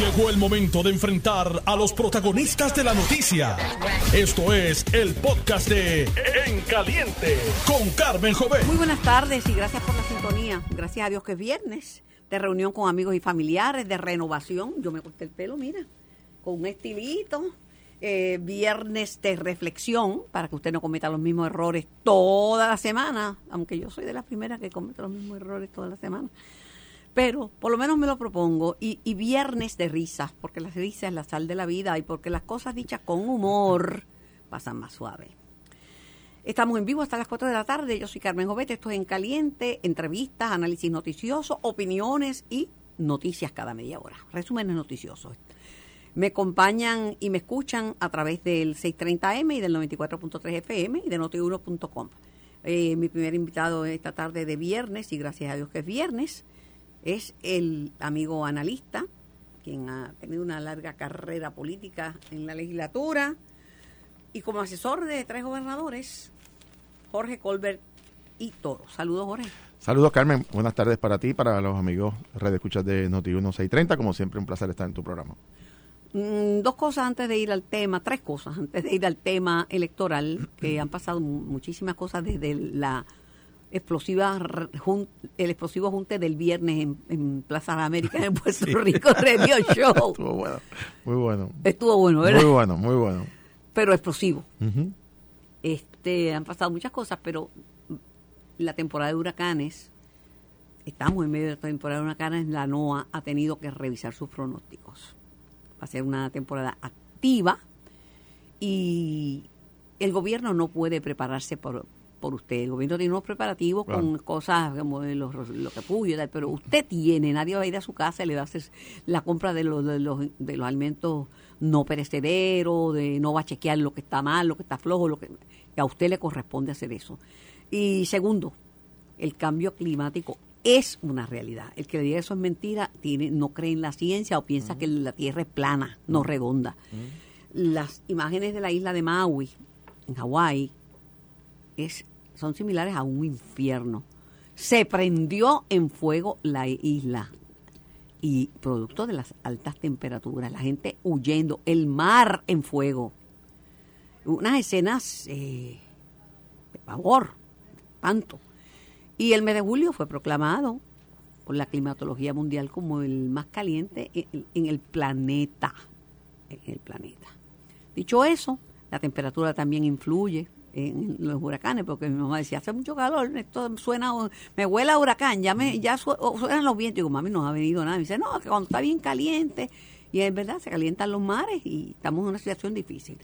Llegó el momento de enfrentar a los protagonistas de la noticia. Esto es el podcast de En Caliente con Carmen Jovet. Muy buenas tardes y gracias por la sintonía. Gracias a Dios que es viernes de reunión con amigos y familiares, de renovación. Yo me corté el pelo, mira, con un estilito. Eh, viernes de reflexión para que usted no cometa los mismos errores toda la semana, aunque yo soy de las primeras que comete los mismos errores toda la semana. Pero por lo menos me lo propongo. Y, y viernes de risas, porque la risa es la sal de la vida y porque las cosas dichas con humor pasan más suave. Estamos en vivo hasta las 4 de la tarde. Yo soy Carmen Jovete. Esto es En Caliente, entrevistas, análisis noticioso, opiniones y noticias cada media hora. Resúmenes noticiosos. Me acompañan y me escuchan a través del 630M y del 94.3 FM y de notiuno.com. Eh, mi primer invitado esta tarde de viernes, y gracias a Dios que es viernes, es el amigo analista, quien ha tenido una larga carrera política en la legislatura y como asesor de tres gobernadores, Jorge Colbert y Toro. Saludos, Jorge. Saludos, Carmen. Buenas tardes para ti, para los amigos Red Escuchas de Noti 1630. Como siempre, un placer estar en tu programa. Mm, dos cosas antes de ir al tema, tres cosas antes de ir al tema electoral, que han pasado muchísimas cosas desde la explosiva el explosivo junte del viernes en, Plaza de América en Puerto Rico Radio Show. Estuvo bueno, muy bueno. Estuvo bueno, ¿verdad? Muy bueno, muy bueno. Pero explosivo. Este, han pasado muchas cosas, pero la temporada de huracanes, estamos en medio de la temporada de huracanes, la NOAA ha tenido que revisar sus pronósticos. Va a ser una temporada activa y el gobierno no puede prepararse por, por usted. El gobierno tiene unos preparativos con cosas como los, los y tal, pero usted tiene, nadie va a ir a su casa y le va a hacer la compra de los, de los, de los alimentos no perecederos, de no va a chequear lo que está mal, lo que está flojo, lo que a usted le corresponde hacer eso. Y segundo, el cambio climático es una realidad. El que le diga eso es mentira, tiene, no cree en la ciencia o piensa que la Tierra es plana, no redonda. Las imágenes de la isla de Maui, en Hawái, es son similares a un infierno. Se prendió en fuego la isla y producto de las altas temperaturas, la gente huyendo, el mar en fuego. Unas escenas eh, de pavor, de espanto. Y el mes de julio fue proclamado por la climatología mundial como el más caliente en, el planeta. En el planeta. Dicho eso, la temperatura también influye en los huracanes, porque mi mamá decía, hace mucho calor, esto suena, me huele a huracán, ya me, ya suenan los vientos, y digo, mami, no ha venido nada, y dice, no, que cuando está bien caliente, y es verdad, se calientan los mares y estamos en una situación difícil.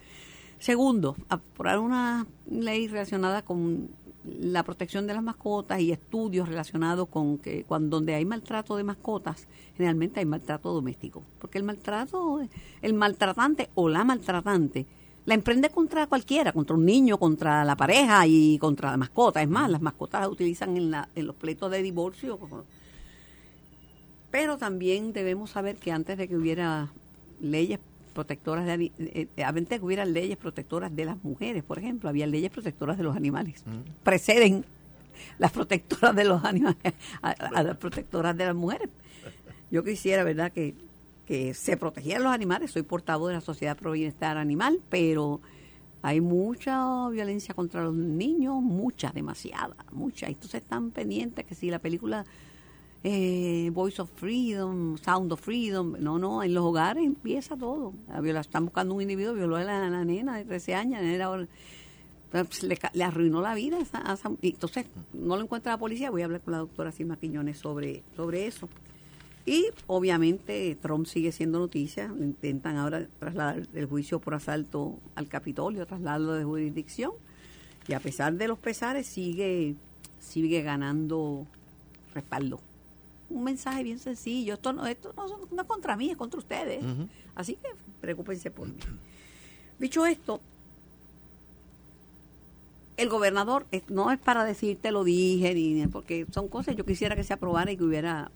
Segundo, aprobar una ley relacionada con la protección de las mascotas y estudios relacionados con que cuando donde hay maltrato de mascotas, generalmente hay maltrato doméstico, porque el maltrato, el maltratante o la maltratante la emprende contra cualquiera, contra un niño, contra la pareja y contra la mascota. Es más, las mascotas las utilizan en, la, en los pleitos de divorcio. Pero también debemos saber que antes de que hubiera leyes protectoras de eh, eh, antes de que hubiera leyes protectoras de las mujeres, por ejemplo, había leyes protectoras de los animales. Preceden las protectoras de los animales a las protectoras de las mujeres. Yo quisiera, ¿verdad?, que que se protegían los animales. Soy portavoz de la Sociedad Pro Bienestar Animal, pero hay mucha violencia contra los niños, mucha, demasiada, mucha. Entonces están pendientes que si la película eh, Voice of Freedom, Sound of Freedom, no, no, en los hogares empieza todo. La están buscando un individuo, violó a la, nena de 13 años, pues, le, arruinó la vida. entonces, no lo encuentra la policía, voy a hablar con la doctora Silma Quiñones sobre, sobre eso. Y obviamente Trump sigue siendo noticia. Intentan ahora trasladar el juicio por asalto al Capitolio, trasladarlo de jurisdicción. Y a pesar de los pesares, sigue, sigue ganando respaldo. Un mensaje bien sencillo. Esto no, esto no, es contra mí, es contra ustedes. Así que preocúpense por mí. Dicho esto, el gobernador no es para decirte lo dije, ni, porque son cosas yo quisiera que se aprobara y que hubiera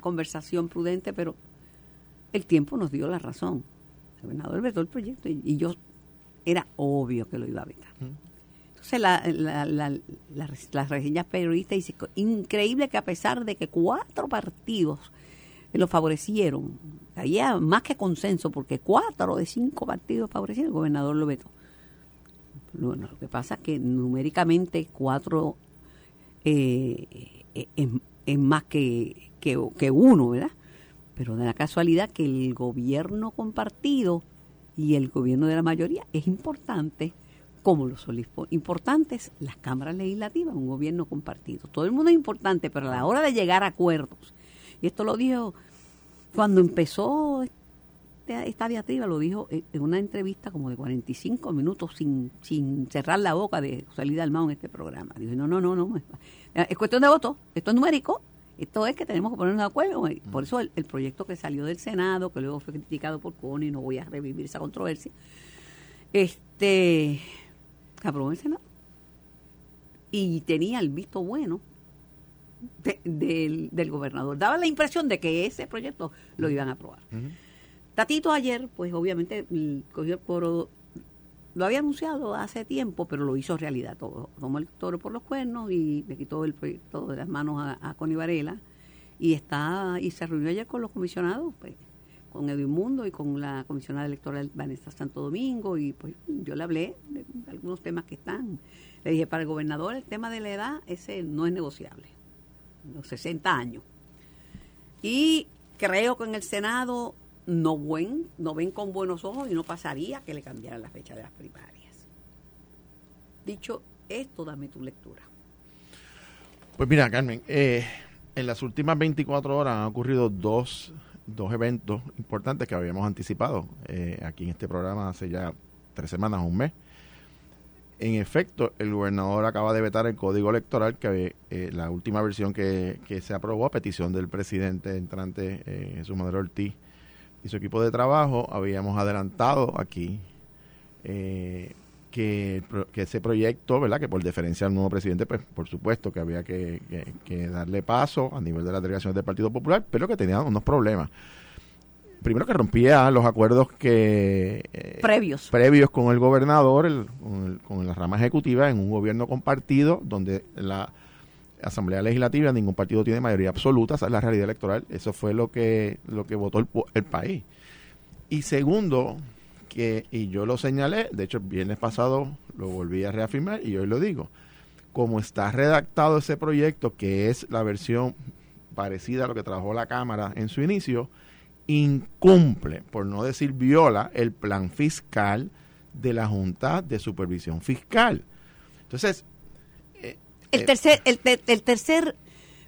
conversación prudente, pero el tiempo nos dio la razón. El gobernador vetó el proyecto y, yo era obvio que lo iba a vetar. Entonces la, la, la, las reseñas periodistas dicen, increíble que a pesar de que cuatro partidos lo favorecieron, había más que consenso, porque cuatro de cinco partidos favorecían, el gobernador lo vetó. Bueno, lo que pasa es que numéricamente cuatro eh, eh, es, es, más que, que, uno, ¿verdad? Pero de la casualidad que el gobierno compartido y el gobierno de la mayoría es importante, como lo son importantes las cámaras legislativas, un gobierno compartido. Todo el mundo es importante, pero a la hora de llegar a acuerdos, y esto lo dijo cuando empezó esta diatriba, lo dijo en una entrevista como de 45 minutos sin, sin cerrar la boca de salir Dalmau en este programa. Dijo, no, no, no, no, es cuestión de voto, esto es numérico, esto es que tenemos que ponernos de acuerdo. Por eso el, proyecto que salió del Senado, que luego fue criticado por Connie, no voy a revivir esa controversia, este, aprobó el Senado. Y tenía el visto bueno del, gobernador. Daba la impresión de que ese proyecto lo iban a aprobar. Tatito ayer, pues obviamente cogió el coro, lo había anunciado hace tiempo, pero lo hizo realidad todo. Tomó el toro por los cuernos y le quitó el proyecto de las manos a, a Connie Varela y está y se reunió ayer con los comisionados, pues, con Edwin Mundo y con la comisionada electoral Vanessa Santo Domingo y pues yo le hablé de algunos temas que están. Le dije, para el gobernador el tema de la edad, ese no es negociable los 60 años. Y creo que en el Senado no, buen, no ven con buenos ojos y no pasaría que le cambiaran la fecha de las primarias. Dicho esto, dame tu lectura. Pues mira, Carmen, eh, en las últimas 24 horas han ocurrido dos, dos eventos importantes que habíamos anticipado eh, aquí en este programa hace ya tres semanas, un mes. En efecto, el gobernador acaba de vetar el código electoral, que eh, la última versión que, se aprobó a petición del presidente entrante eh, Jesús Madero Ortiz y su equipo de trabajo. Habíamos adelantado aquí eh, que, ese proyecto, ¿verdad? que por deferencia al nuevo presidente, pues por supuesto que había que, que darle paso a nivel de las delegaciones del Partido Popular, pero que tenía unos problemas primero que rompía los acuerdos que eh, previos previos con el gobernador con, la rama ejecutiva en un gobierno compartido donde la asamblea legislativa ningún partido tiene mayoría absoluta esa es la realidad electoral eso fue lo que lo que votó el, país y segundo que y yo lo señalé de hecho el viernes pasado lo volví a reafirmar y hoy lo digo como está redactado ese proyecto que es la versión parecida a lo que trabajó la cámara en su inicio incumple, por no decir viola, el plan fiscal de la Junta de Supervisión Fiscal. Entonces... El, eh, tercer, el, tercer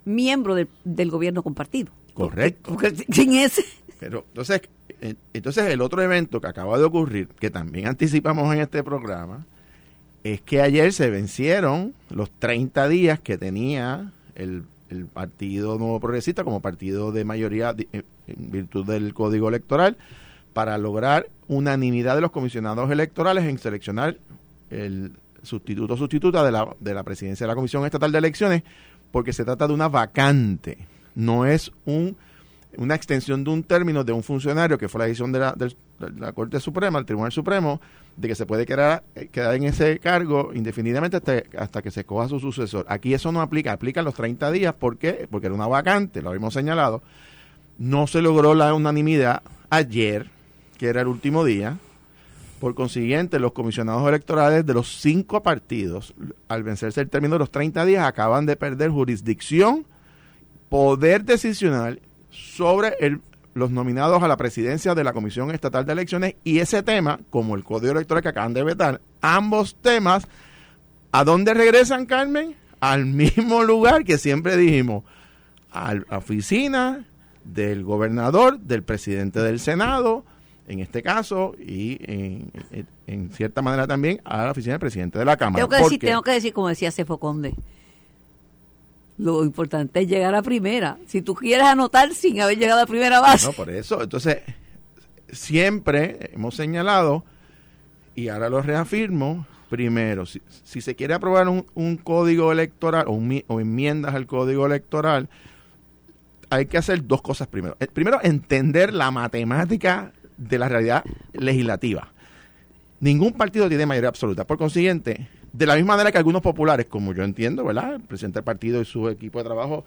miembro del, gobierno compartido. Correcto. sin ese... Pero entonces, eh, entonces el otro evento que acaba de ocurrir, que también anticipamos en este programa, es que ayer se vencieron los 30 días que tenía el el Partido Nuevo Progresista como partido de mayoría eh, en virtud del Código Electoral para lograr unanimidad de los comisionados electorales en seleccionar el sustituto sustituta de la, de la presidencia de la Comisión Estatal de Elecciones porque se trata de una vacante, no es un una extensión de un término de un funcionario que fue la decisión de la, de la Corte Suprema, el Tribunal Supremo, de que se puede quedar, quedar en ese cargo indefinidamente hasta, hasta, que se coja su sucesor. Aquí eso no aplica, aplican los 30 días, ¿por qué? Porque era una vacante, lo habíamos señalado. No se logró la unanimidad ayer, que era el último día. Por consiguiente, los comisionados electorales de los cinco partidos, al vencerse el término de los 30 días, acaban de perder jurisdicción, poder decisional sobre los nominados a la presidencia de la Comisión Estatal de Elecciones y ese tema, como el Código Electoral que acaban de vetar, ambos temas, ¿a dónde regresan, Carmen? Al mismo lugar que siempre dijimos, a la oficina del gobernador, del presidente del Senado, en este caso, y en, cierta manera también a la oficina del presidente de la Cámara. Tengo que, decir, tengo que decir, como decía Cefo Conde, lo importante es llegar a primera. Si tú quieres anotar sin haber llegado a primera base. No, por eso. Entonces, siempre hemos señalado, y ahora lo reafirmo, primero, si, se quiere aprobar un, código electoral o, o, enmiendas al código electoral, hay que hacer dos cosas primero. Eh, primero, entender la matemática de la realidad legislativa. Ningún partido tiene mayoría absoluta. Por consiguiente, de la misma manera que algunos populares, como yo entiendo, ¿verdad? El presidente del partido y su equipo de trabajo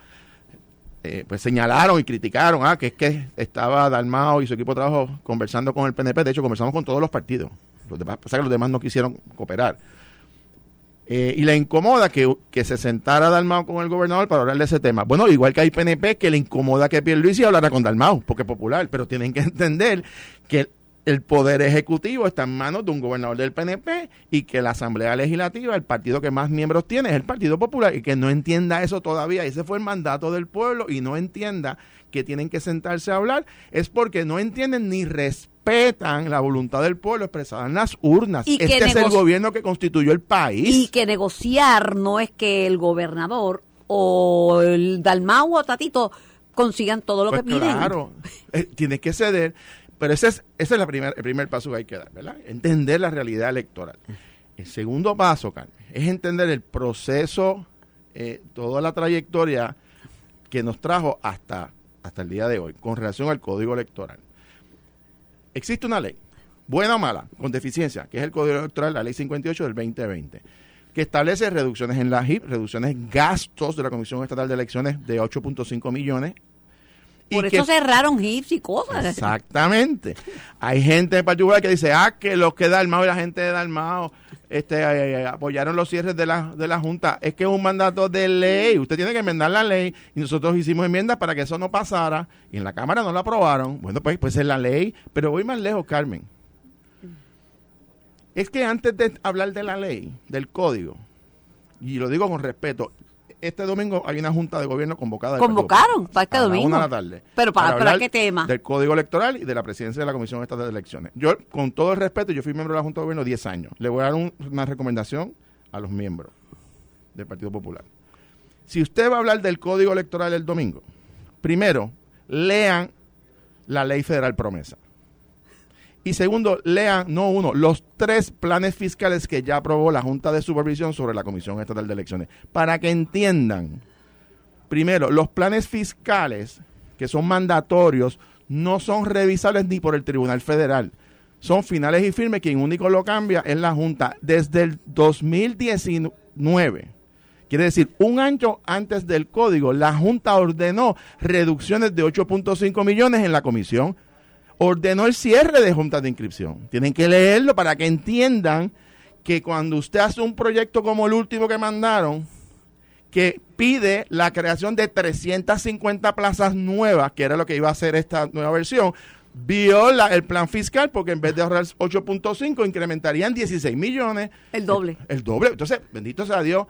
eh, pues señalaron y criticaron ah, que es que estaba Dalmao y su equipo de trabajo conversando con el PNP. De hecho, conversamos con todos los partidos. Los demás, pasa que los demás no quisieron cooperar. Eh, y le incomoda que, que, se sentara Dalmao con el gobernador para hablar de ese tema. Bueno, igual que hay PNP que le incomoda que Pierluisi hablara con Dalmao, porque es popular, pero tienen que entender que el poder ejecutivo está en manos de un gobernador del PNP y que la Asamblea Legislativa, el partido que más miembros tiene, es el Partido Popular y que no entienda eso todavía. Ese fue el mandato del pueblo y no entienda que tienen que sentarse a hablar, es porque no entienden ni respetan la voluntad del pueblo expresada en las urnas. Y este es el gobierno que constituyó el país. Y que negociar no es que el gobernador o el Dalmau o Tatito consigan todo lo pues que piden. Claro, eh, tiene que ceder. Pero ese es, ese es la primer, el primer paso que hay que dar, ¿verdad? Entender la realidad electoral. El segundo paso, Carmen, es entender el proceso, eh, toda la trayectoria que nos trajo hasta, hasta el día de hoy con relación al código electoral. Existe una ley, buena o mala, con deficiencia, que es el código electoral, la ley 58 del 2020 que establece reducciones en la HIP, reducciones gastos de la Comisión Estatal de Elecciones de 8.5 millones por eso cerraron hips y cosas. Exactamente. Hay gente en particular que dice, ah, que los que Dalmao y la gente de Dalmao este, eh, eh, apoyaron los cierres de la, de la Junta. Es que es un mandato de ley. Usted tiene que enmendar la ley y nosotros hicimos enmiendas para que eso no pasara y en la Cámara no lo aprobaron. Bueno, pues, pues es la ley. Pero voy más lejos, Carmen. Es que antes de hablar de la ley, del código, y lo digo con respeto, este domingo hay una junta de gobierno convocada. Convocaron para este domingo. una de la tarde. Pero para, para, qué tema? Del Código Electoral y de la presidencia de la Comisión Estatal de Elecciones. Yo, con todo el respeto, yo fui miembro de la Junta de Gobierno 10 años. Le voy a dar una recomendación a los miembros del Partido Popular. Si usted va a hablar del Código Electoral el domingo, primero, lean la ley federal promesa. Y segundo, lean, no uno, los tres planes fiscales que ya aprobó la Junta de Supervisión sobre la Comisión Estatal de Elecciones, para que entiendan. Primero, los planes fiscales, que son mandatorios, no son revisables ni por el Tribunal Federal. Son finales y firmes, quien único lo cambia es la Junta. Desde el 2019, quiere decir, un año antes del código, la Junta ordenó reducciones de 8.5 millones en la comisión ordenó el cierre de juntas de inscripción. Tienen que leerlo para que entiendan que cuando usted hace un proyecto como el último que mandaron, que pide la creación de 350 plazas nuevas, que era lo que iba a hacer esta nueva versión, viola el plan fiscal porque en vez de ahorrar 8.5 incrementarían 16 millones. El doble. El, el doble. Entonces, bendito sea Dios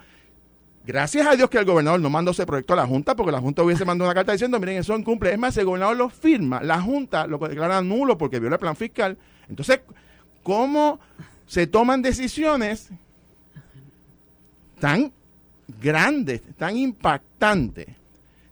Gracias a Dios que el gobernador no mandó ese proyecto a la Junta, porque la Junta hubiese mandado una carta diciendo, miren, eso incumple. Es más, el gobernador lo firma, la Junta lo declara nulo porque viola el plan fiscal. Entonces, ¿cómo se toman decisiones tan grandes, tan impactantes?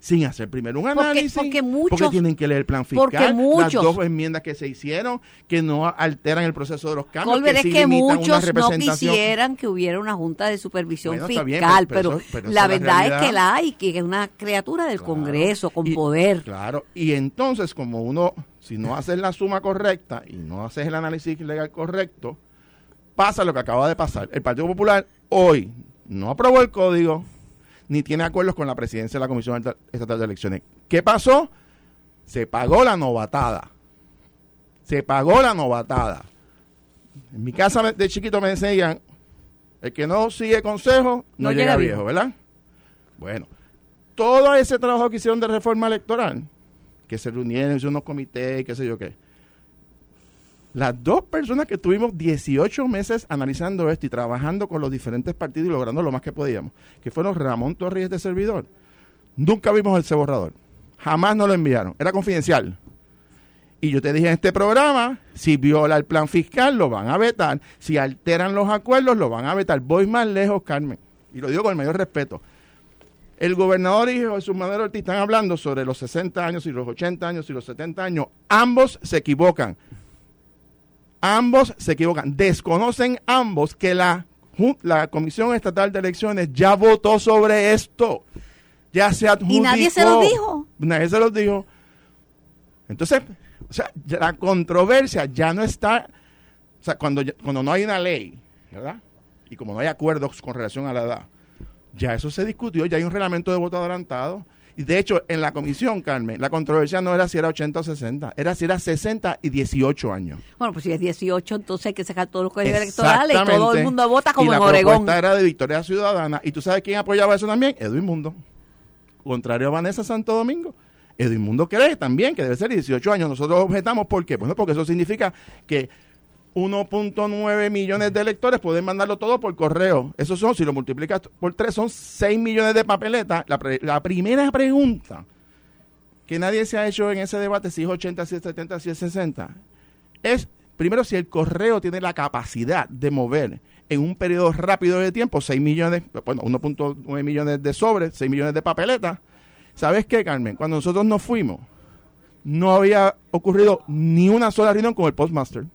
Sin hacer primero un análisis. Porque, muchos, tienen que leer el plan fiscal, las dos enmiendas que se hicieron, que no alteran el proceso de los cambios. que es que muchos no quisieran que hubiera una junta de supervisión fiscal, pero, la verdad es que la hay, que es una criatura del Congreso con poder. Claro, y entonces como uno, si no haces la suma correcta y no haces el análisis legal correcto, pasa lo que acaba de pasar. El Partido Popular hoy no aprobó el código, ni tiene acuerdos con la presidencia de la Comisión Estatal de Elecciones. ¿Qué pasó? Se pagó la novatada. Se pagó la novatada. En mi casa de chiquito me decían, el que no sigue consejo no, llega, viejo, ¿verdad? Bueno, todo ese trabajo que hicieron de reforma electoral, que se reunieron, en unos comités, qué sé yo qué, las dos personas que tuvimos 18 meses analizando esto y trabajando con los diferentes partidos y logrando lo más que podíamos, que fueron Ramón Torres de servidor, nunca vimos ese borrador. Jamás nos lo enviaron. Era confidencial. Y yo te dije en este programa, si viola el plan fiscal, lo van a vetar. Si alteran los acuerdos, lo van a vetar. Voy más lejos, Carmen. Y lo digo con el mayor respeto. El gobernador y Jesús Madero Ortiz están hablando sobre los 60 años y los 80 años y los 70 años. Ambos se equivocan. Ambos se equivocan. Desconocen ambos que la, la Comisión Estatal de Elecciones ya votó sobre esto. Ya se adjudicó. Y nadie se lo dijo. Nadie se lo dijo. Entonces, o sea, la controversia ya no está. O sea, cuando, cuando no hay una ley, ¿verdad? Y como no hay acuerdos con relación a la edad, ya eso se discutió, ya hay un reglamento de voto adelantado Y de hecho, en la comisión, Carmen, la controversia no era si era 80 o 60, era si era 60 y 18 años. Bueno, pues si es 18, entonces hay que sacar todos los colegios electorales y todo el mundo vota como y en la Oregón. propuesta era de Victoria Ciudadana. ¿Y tú sabes quién apoyaba eso también? Edwin Mundo. Contrario a Vanessa Santo Domingo. Edwin Mundo cree también que debe ser 18 años. Nosotros objetamos, ¿por qué? Bueno, porque eso significa que 1.9 millones de electores pueden mandarlo todo por correo. Eso son, si lo multiplicas por 3, son 6 millones de papeletas. La, la primera pregunta que nadie se ha hecho en ese debate, si es 80, si es 70, si es 60, es primero si el correo tiene la capacidad de mover en un periodo rápido de tiempo 6 millones, bueno, 1.9 millones de sobres, 6 millones de papeletas. ¿Sabes qué, Carmen? Cuando nosotros nos fuimos, no había ocurrido ni una sola reunión con el postmaster.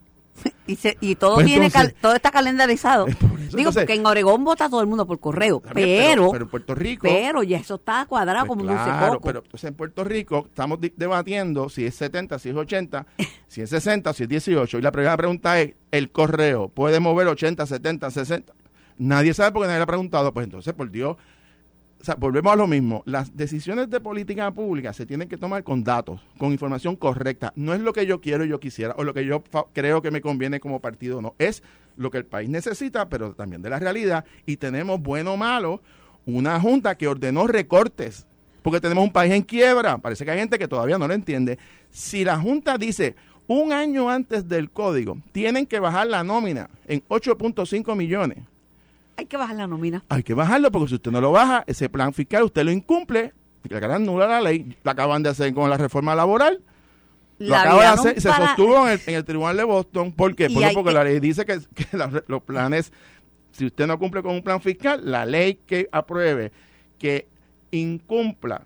Y, se- y todo Pues tiene entonces- cal- todo está calendarizado. Es por eso, Digo, entonces- porque en Oregón vota todo el mundo por correo, pero, pero en Puerto Rico pero ya eso está cuadrado Pues como un claro, coco. pero entonces en Puerto Rico estamos debatiendo si es 70, si es 80, si es 60, si es 18. Y la primera pregunta es, ¿el correo puede mover 80, 70, 60? Nadie sabe porque nadie le ha preguntado. Pues entonces, por Dios, o sea, volvemos a lo mismo. Las decisiones de política pública se tienen que tomar con datos, con información correcta. No es lo que yo quiero y yo quisiera, o lo que yo creo que me conviene como partido, no. Es lo que el país necesita, pero también de la realidad. Y tenemos, bueno o malo, una junta que ordenó recortes, porque tenemos un país en quiebra. Parece que hay gente que todavía no lo entiende. Si la junta dice un año antes del código, tienen que bajar la nómina en 8.5 millones. Hay que bajar la nómina. Hay que bajarlo porque si usted no lo baja, ese plan fiscal usted lo incumple, declaran nula la ley. Lo acaban de hacer con la reforma laboral. Lo La acaban de hacer y se para- sostuvo en el, en el tribunal de Boston. ¿Por qué? Porque, porque que- la ley dice que, que la- los planes, si usted no cumple con un plan fiscal, la ley que apruebe que incumpla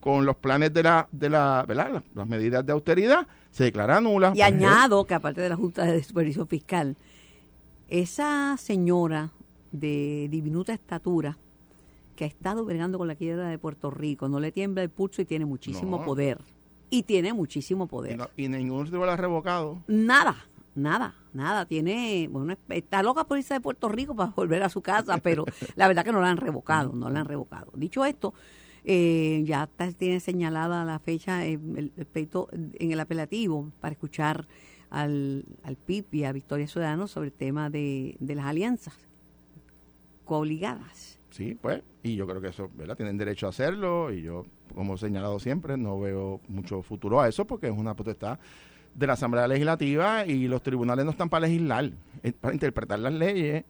con los planes de la, de la, ¿verdad? Las, las medidas de austeridad, se declara nula. Y añado que aparte de la Junta de Supervisión Fiscal, esa señora de diminuta estatura que ha estado bregando con la quiebra de Puerto Rico, no le tiembla el pulso y tiene muchísimo No. poder. Y tiene muchísimo Y, poder. no- y ninguno se lo ha revocado. Nada, nada, nada. Tiene, bueno, está loca por irse de Puerto Rico para volver a su casa, pero la verdad que no la han revocado, no la han revocado. Dicho esto, eh, ya está- tiene señalada la fecha, eh, el, en el apelativo para escuchar al, al PIB y a Victoria Ciudadano sobre el tema de, de las alianzas cooligadas. Sí, pues, y yo creo que eso, ¿verdad? Tienen derecho a hacerlo y yo, como he señalado siempre, no veo mucho futuro a eso porque es una potestad de la Asamblea Legislativa y los tribunales no están para legislar, es para interpretar las leyes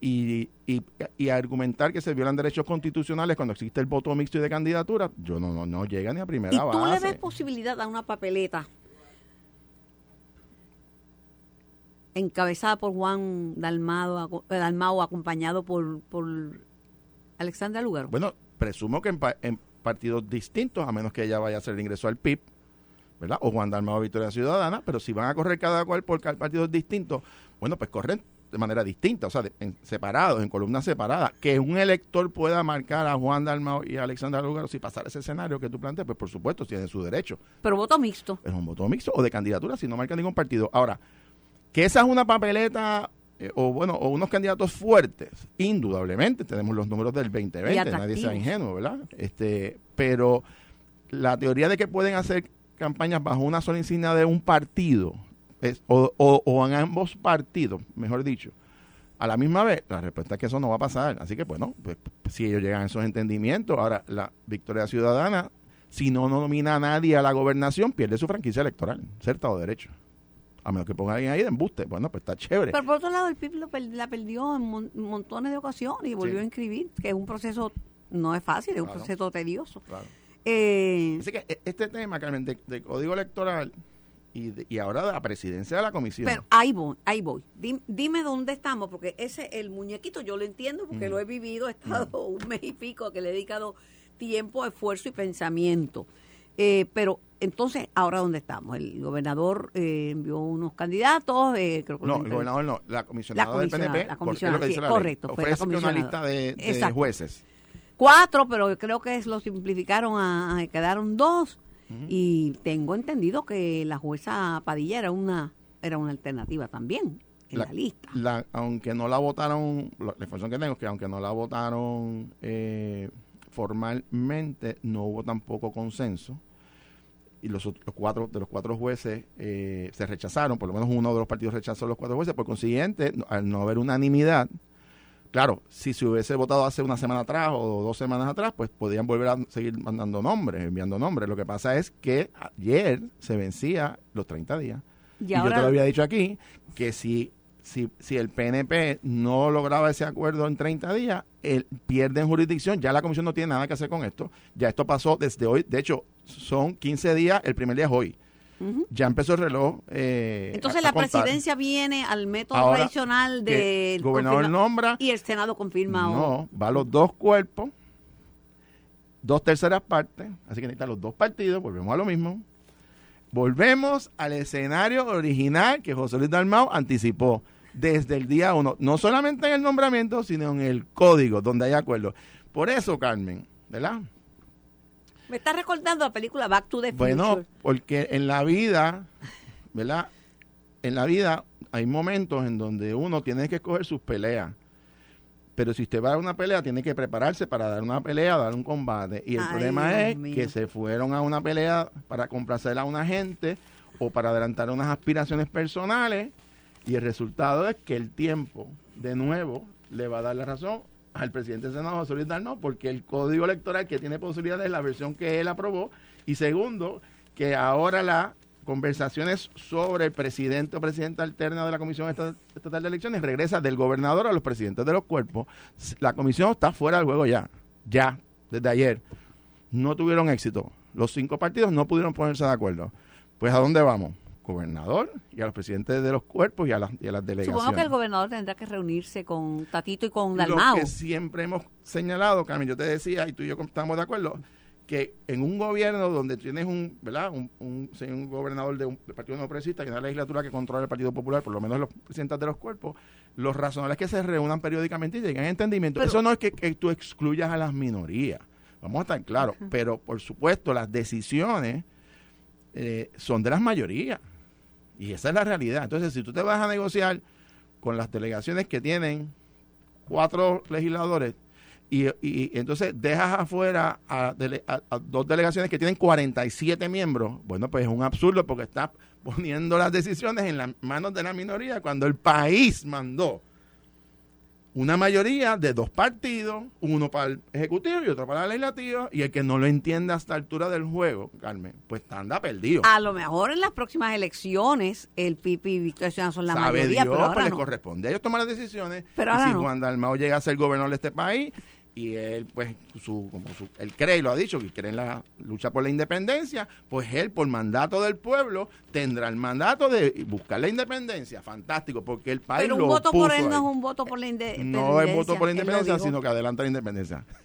y, y, y argumentar que se violan derechos constitucionales cuando existe el voto mixto y de candidatura, yo no, no, no llega ni a primera ¿Y tú le base. ves posibilidad a una papeleta encabezada por Juan Dalmado, eh, Dalmao, acompañado por, por Alexandra Lugaro? Bueno, presumo que en, pa- en partidos distintos, a menos que ella vaya a hacer el ingreso al PIB, ¿verdad? O Juan Dalmao Victoria Ciudadana, pero si van a correr cada cual por partidos distintos, bueno, pues corren de manera distinta, o sea, de- en, separados, en columnas separadas. Que un elector pueda marcar a Juan Dalmao y a Alexandra Lugaro si pasara ese escenario que tú planteas, pues por supuesto tiene su derecho. Pero voto mixto. Es un voto mixto o de candidatura si no marca ningún partido. Ahora, que esa es una papeleta eh, o bueno, o unos candidatos fuertes, indudablemente, tenemos los números del 2020, nadie sea ingenuo, ¿verdad? Este, pero la teoría de que pueden hacer campañas bajo una sola insignia de un partido, es- o, o- o en ambos partidos, mejor dicho, a la misma vez, la respuesta es que eso no va a pasar. Así que, bueno, pues si ellos llegan a esos entendimientos, ahora la Victoria Ciudadana, si no nomina a nadie a la gobernación, pierde su franquicia electoral, ser Estado de Derecho. A menos que ponga a alguien ahí de embuste. Bueno, pues está chévere. Pero por otro lado, el PIB lo per- la perdió en mon- montones de ocasiones y volvió Sí. a inscribir, que es un proceso, no es fácil, es un proceso tedioso. Claro. Eh, Así que e- este tema, Carmen, de, de código electoral y, de- y ahora de la presidencia de la comisión. Pero ahí voy, ahí voy. Dim- Dime, dónde estamos, porque ese, el muñequito yo lo entiendo porque Mm. lo he vivido, he estado un mes y pico que le he dedicado tiempo, esfuerzo y pensamiento. Eh, pero entonces, ¿ahora dónde estamos? El gobernador eh, envió unos candidatos, eh, creo que no, el gobernador no, la comisionada, del comisionada, PNP, la comisionada, lo que sí, dice la correcto, ley. fue la Ofrece una lista de, de jueces. Cuatro, pero creo que lo simplificaron a, a- quedaron dos. Y tengo entendido que la jueza Padilla era una, era una alternativa también en la, lista. la- aunque no la votaron, la la información que tengo es que aunque no la votaron eh, formalmente no hubo tampoco consenso y los, los cuatro de los cuatro jueces eh, se rechazaron, por lo menos uno de los partidos rechazó a los cuatro jueces, por consiguiente, no- al no haber unanimidad, claro, si se hubiese votado hace una semana atrás o dos semanas atrás, pues podían volver a seguir mandando nombres, enviando nombres. Lo que pasa es que ayer se vencía los 30 días. Y Y, yo te lo había dicho aquí, que si, si, si el PNP no lograba ese acuerdo en 30 días, él pierde en jurisdicción, ya la comisión no tiene nada que hacer con esto, ya esto pasó desde hoy, de hecho, son 15 días, el primer día es hoy. Ya empezó el reloj. eh, Entonces a- a la contar. presidencia viene al método Ahora tradicional del el gobernador confirma- nombra, y el Senado confirma no, va a los dos cuerpos, dos terceras partes, así que necesitan los dos partidos, volvemos a lo mismo. Volvemos al escenario original que José Luis Dalmau anticipó desde el día uno, no solamente en el nombramiento, sino en el código, donde hay acuerdo. Por eso, Carmen, ¿verdad? Me está recordando la película Back to the Bueno, Future. porque en la vida, ¿verdad? En la vida hay momentos en donde uno tiene que escoger sus peleas. Pero si usted va a dar una pelea, tiene que prepararse para dar una pelea, dar un combate. Y el Ay, problema Dios es mío. que se fueron a una pelea para complacer a una gente o para adelantar unas aspiraciones personales. Y el resultado es que el tiempo, de nuevo, le va a dar la razón al presidente del Senado, José Luis porque el código electoral que tiene posibilidades es la versión que él aprobó. Y segundo, que ahora las conversaciones sobre el presidente o presidenta alterna de la Comisión Esta- Estatal de Elecciones regresa del gobernador a los presidentes de los cuerpos. La comisión está fuera del juego ya, ya, desde ayer. No tuvieron éxito. Los cinco partidos no pudieron ponerse de acuerdo. Pues ¿a dónde vamos? Gobernador y a los presidentes de los cuerpos y a las, y a las delegaciones. Supongo que el gobernador tendrá que reunirse con Tatito y con Lo Dalmau. que siempre hemos señalado, Carmen, yo te decía, y tú y yo estamos de acuerdo, que en un gobierno donde tienes un, ¿verdad? Un, un, gobernador de un del Partido No Progresista, que es una legislatura que controla el Partido Popular, por lo menos los presidentes de los cuerpos, los razonables es que se reúnan periódicamente y lleguen a entendimiento. Pero- Eso no es que, que tú excluyas a las minorías, vamos a estar claros, pero por supuesto las decisiones eh, son de las mayorías. Y esa es la realidad. Entonces, si tú te vas a negociar con las delegaciones que tienen cuatro legisladores y, y- entonces dejas afuera a- a dos delegaciones que tienen 47 miembros, bueno, pues es un absurdo porque estás poniendo las decisiones en las manos de la minoría cuando el país mandó una mayoría de dos partidos, uno para el Ejecutivo y otro para el Legislativo, y el que no lo entiende a esta altura del juego, Carmen, pues anda perdido. A lo mejor en las próximas elecciones el PIB y Victoria son la Sabe mayoría, Dios, pero ahora pues les corresponde a ellos tomar las decisiones. Pero y ahora si no. Juan Dalmao llega a ser gobernador de este país y él, pues, su, como su, él cree y lo ha dicho, que cree en la lucha por la independencia, pues él, por mandato del pueblo, tendrá el mandato de buscar la independencia. Fantástico, porque el país Pero un lo voto por él no es un voto por la independencia. No es voto por la independencia, sino que adelanta la independencia.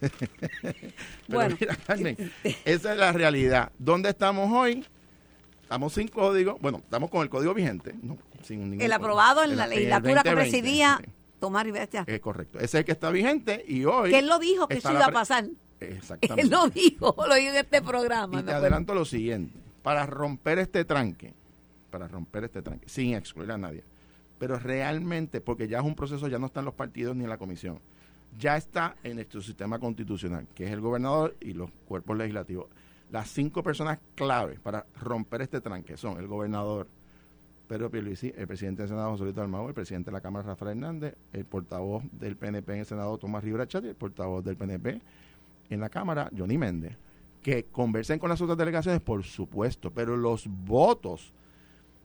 Pero Bueno. mira, Carmen, esa es la realidad. ¿Dónde estamos hoy? Estamos sin código. Bueno, estamos con el código vigente. no, sin ningún El código. aprobado en la legislatura que 2020, presidía Tomás Rivera Chávez. Es correcto. Ese es el que está vigente y hoy. Que él lo dijo que eso iba a pasar. Exactamente. Él lo dijo, lo dijo en este programa. Y te adelanto lo siguiente. Para romper este tranque, para romper este tranque, sin excluir a nadie, pero realmente, porque ya es un proceso, ya no están los partidos ni en la comisión, ya está en nuestro sistema constitucional, que es el gobernador y los cuerpos legislativos. Las cinco personas clave para romper este tranque son el gobernador Pedro Pierluisi, el presidente del Senado José Luis Dalmau, el presidente de la Cámara Rafael Hernández, el portavoz del PNP en el Senado Tomás Rivera Chat el portavoz del PNP en la Cámara, Johnny Méndez. Que conversen con las otras delegaciones, por supuesto, pero los votos,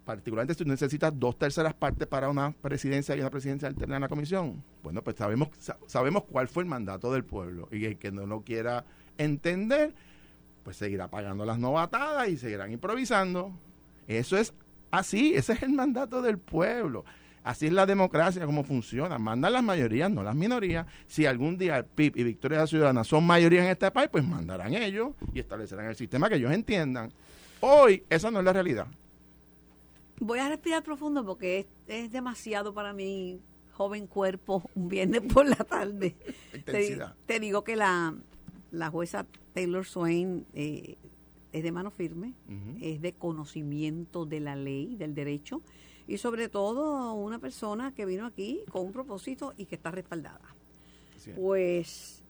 particularmente si tú necesitas dos terceras partes para una presidencia y una presidencia alterna en la comisión, bueno, pues sabemos, sa- sabemos cuál fue el mandato del pueblo y el que no lo quiera entender, pues seguirá pagando las novatadas y seguirán improvisando. Eso es así, ese es el mandato del pueblo. Así es la democracia, como funciona. Mandan las mayorías, no las minorías. Si algún día el PIB y Victoria Ciudadana son mayorías en este país, pues mandarán ellos y establecerán el sistema que ellos entiendan. Hoy, esa no es la realidad. Voy a respirar profundo porque es, es demasiado para mi joven cuerpo un viernes por la tarde. Te, Intensidad. te digo que la, la jueza Taylor Swain eh, es de mano firme, es de conocimiento de la ley, del derecho y sobre todo una persona que vino aquí con un propósito y que está respaldada. Pues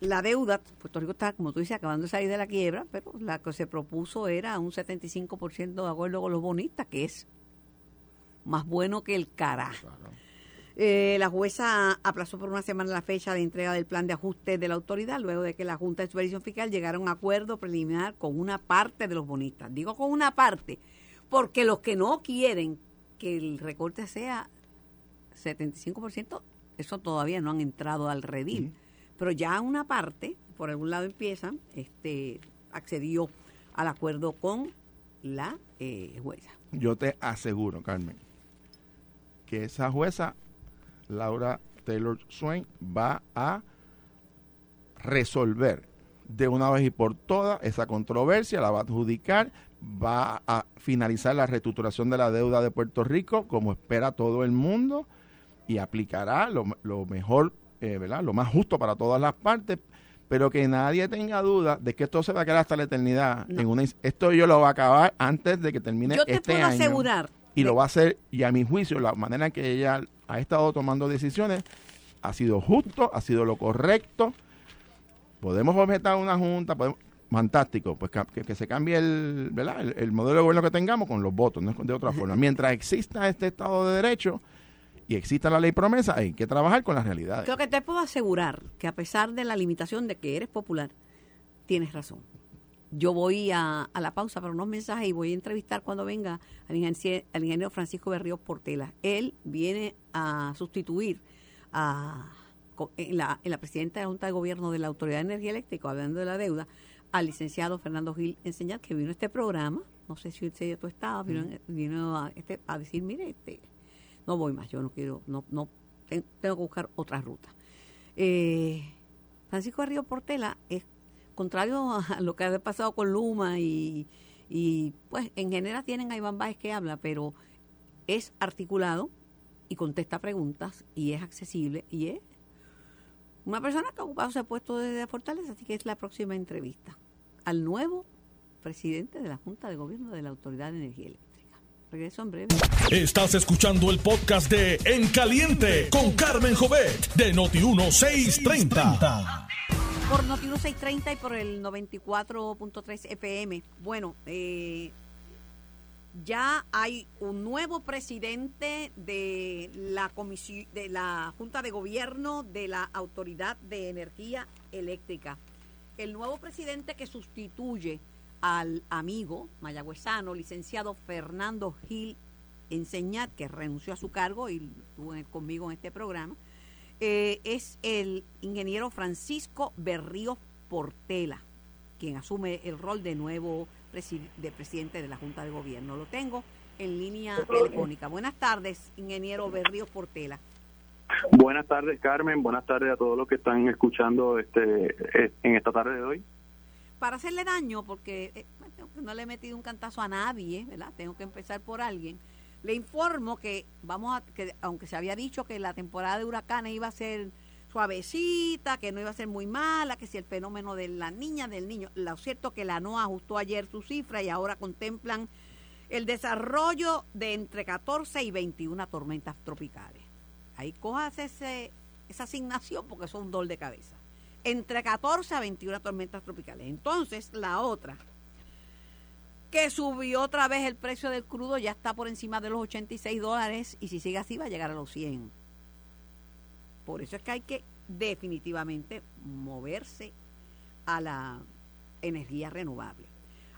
la deuda, Puerto Rico está, como tú dices, acabando de salir de la quiebra, pero la que se propuso era un 75% de acuerdo con los bonistas, que es más bueno que el carajo. Eh, la jueza aplazó por una semana la fecha de entrega del plan de ajuste de la autoridad luego de que la Junta de Supervisión Fiscal llegara a un acuerdo preliminar con una parte de los bonistas. Digo con una parte, porque los que no quieren que el recorte sea 75%, eso todavía no han entrado al redil. Pero ya una parte, por algún lado empiezan, este, accedió al acuerdo con la eh, jueza. Yo te aseguro, Carmen, que esa jueza Laura Taylor Swain va a resolver de una vez y por todas esa controversia, la va a adjudicar, va a finalizar la reestructuración de la deuda de Puerto Rico como espera todo el mundo y aplicará lo, mejor, eh, ¿verdad? Lo más justo para todas las partes, pero que nadie tenga duda de que esto se va a quedar hasta la eternidad. En una, esto yo lo va a acabar antes de que termine yo te este puedo año. asegurar. Y lo va a hacer, y a mi juicio, la manera en que ella ha estado tomando decisiones, ha sido justo, ha sido lo correcto. Podemos objetar una junta, podemos, fantástico, pues que, se cambie el, ¿verdad? El, modelo de gobierno que tengamos con los votos, no de otra forma. Mientras exista este Estado de Derecho y exista la ley promesa, hay que trabajar con las realidades. Creo que te puedo asegurar que a pesar de la limitación de que eres popular, tienes razón yo voy a, la pausa para unos mensajes y voy a entrevistar cuando venga al ingeniero, al ingeniero Francisco Berríos Portela. Él viene a sustituir a, en, la, en la presidenta de la Junta de Gobierno de la Autoridad de Energía Eléctrica, hablando de la deuda, al licenciado Fernando Gil Enseñar, que vino a este programa, no sé si usted tú estabas, vino, vino a, este, a decir, mire, este, no voy más, yo no quiero, no, no tengo que buscar otra ruta. Eh, Francisco Berríos Portela es contrario a lo que ha pasado con Luma y, pues en general tienen a Iván Báez que habla, pero es articulado y contesta preguntas y es accesible y es una persona que ha ocupado ese puesto desde Fortaleza, así que es la próxima entrevista al nuevo presidente de la Junta de Gobierno de la Autoridad de Energía Eléctrica. Regreso en breve. Estás escuchando el podcast de En Caliente con Carmen Jovet de Noti 1630 por Noti 630 y por el 94.3 FM. Bueno, eh, ya hay un nuevo presidente de la comisión de la Junta de Gobierno de la Autoridad de Energía Eléctrica. El nuevo presidente que sustituye al amigo mayagüezano, licenciado Fernando Gil Enseñat, que renunció a su cargo y estuvo conmigo en este programa eh, es el ingeniero Francisco Berrío Portela, quien asume el rol de nuevo de presidente de la Junta de Gobierno. Lo tengo en línea telefónica. Buenas tardes, ingeniero Berrío Portela. Buenas tardes, Carmen. Buenas tardes a todos los que están escuchando este en esta tarde de hoy. Para hacerle daño, porque eh, no le he metido un cantazo a nadie, ¿verdad? Tengo que empezar por alguien. Le informo que vamos a que aunque se había dicho que la temporada de huracanes iba a ser suavecita, que no iba a ser muy mala, que si el fenómeno de la niña del niño, lo cierto que la NOAA ajustó ayer su cifra y ahora contemplan el desarrollo de entre 14 y 21 tormentas tropicales. Ahí cojas esa asignación porque eso es un dol de cabeza. Entre 14 a 21 tormentas tropicales. Entonces, la otra, que subió otra vez el precio del crudo, ya está por encima de los 86 dólares y si sigue así va a llegar a los 100. Por eso es que hay que definitivamente moverse a la energía renovable.